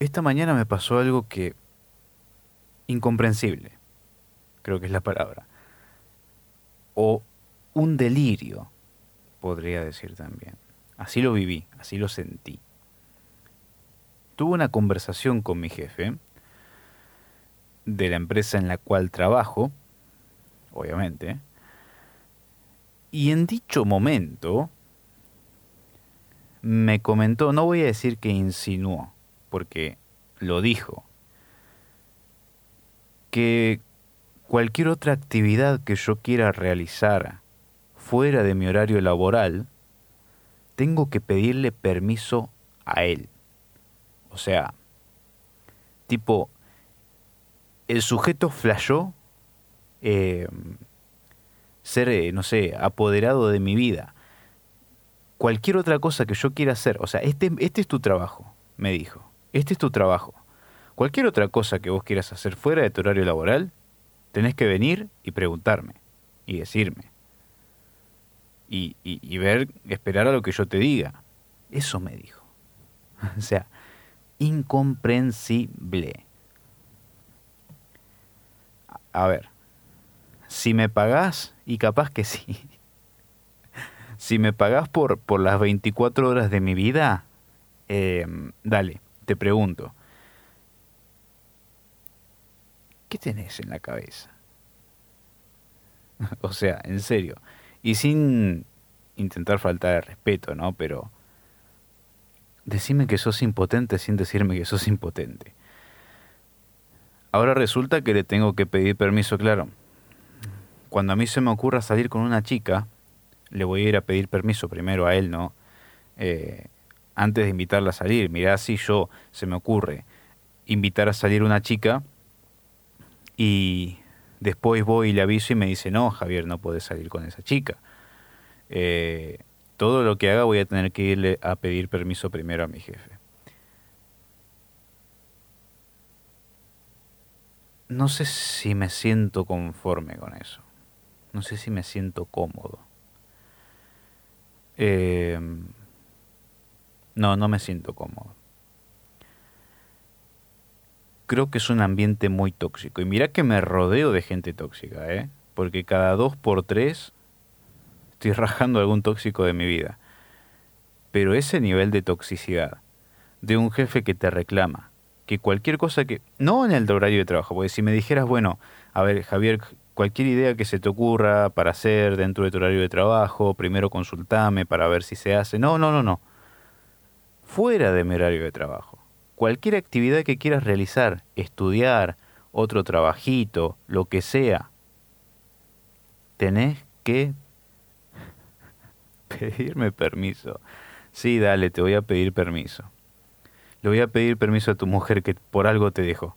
esta mañana me pasó algo que... incomprensible, creo que es la palabra. O un delirio, podría decir también. Así lo viví, así lo sentí. Tuve una conversación con mi jefe de la empresa en la cual trabajo, obviamente, y en dicho momento me comentó, no voy a decir que insinuó, porque lo dijo, que cualquier otra actividad que yo quiera realizar fuera de mi horario laboral, tengo que pedirle permiso a él. O sea, tipo, el sujeto flashó eh, ser, eh, no sé, apoderado de mi vida. Cualquier otra cosa que yo quiera hacer, o sea, este, este es tu trabajo, me dijo. Este es tu trabajo. Cualquier otra cosa que vos quieras hacer fuera de tu horario laboral, tenés que venir y preguntarme y decirme. Y, y, ver, esperar a lo que yo te diga. Eso me dijo. o sea, incomprensible. A ver, si me pagás, y capaz que sí, si me pagás por, por las 24 horas de mi vida, eh, dale, te pregunto, ¿qué tenés en la cabeza? o sea, en serio. Y sin intentar faltar el respeto, ¿no? Pero decime que sos impotente sin decirme que sos impotente. Ahora resulta que le tengo que pedir permiso, claro. Cuando a mí se me ocurra salir con una chica, le voy a ir a pedir permiso primero a él, ¿no? Eh, antes de invitarla a salir. Mirá si yo se me ocurre invitar a salir una chica y después voy y le aviso y me dice, no, Javier, no puedes salir con esa chica. Eh, todo lo que haga voy a tener que irle a pedir permiso primero a mi jefe. No sé si me siento conforme con eso. No sé si me siento cómodo. Eh, no, no me siento cómodo. Creo que es un ambiente muy tóxico. Y mira que me rodeo de gente tóxica, ¿eh? Porque cada dos por tres estoy rajando algún tóxico de mi vida. Pero ese nivel de toxicidad, de un jefe que te reclama, que cualquier cosa que... No en el horario de trabajo, porque si me dijeras, bueno, a ver, Javier, cualquier idea que se te ocurra para hacer dentro de tu horario de trabajo, primero consultame para ver si se hace. No, no, no, no fuera de mi horario de trabajo. Cualquier actividad que quieras realizar, estudiar, otro trabajito, lo que sea, tenés que pedirme permiso. Sí, dale, te voy a pedir permiso. Le voy a pedir permiso a tu mujer que por algo te dejó.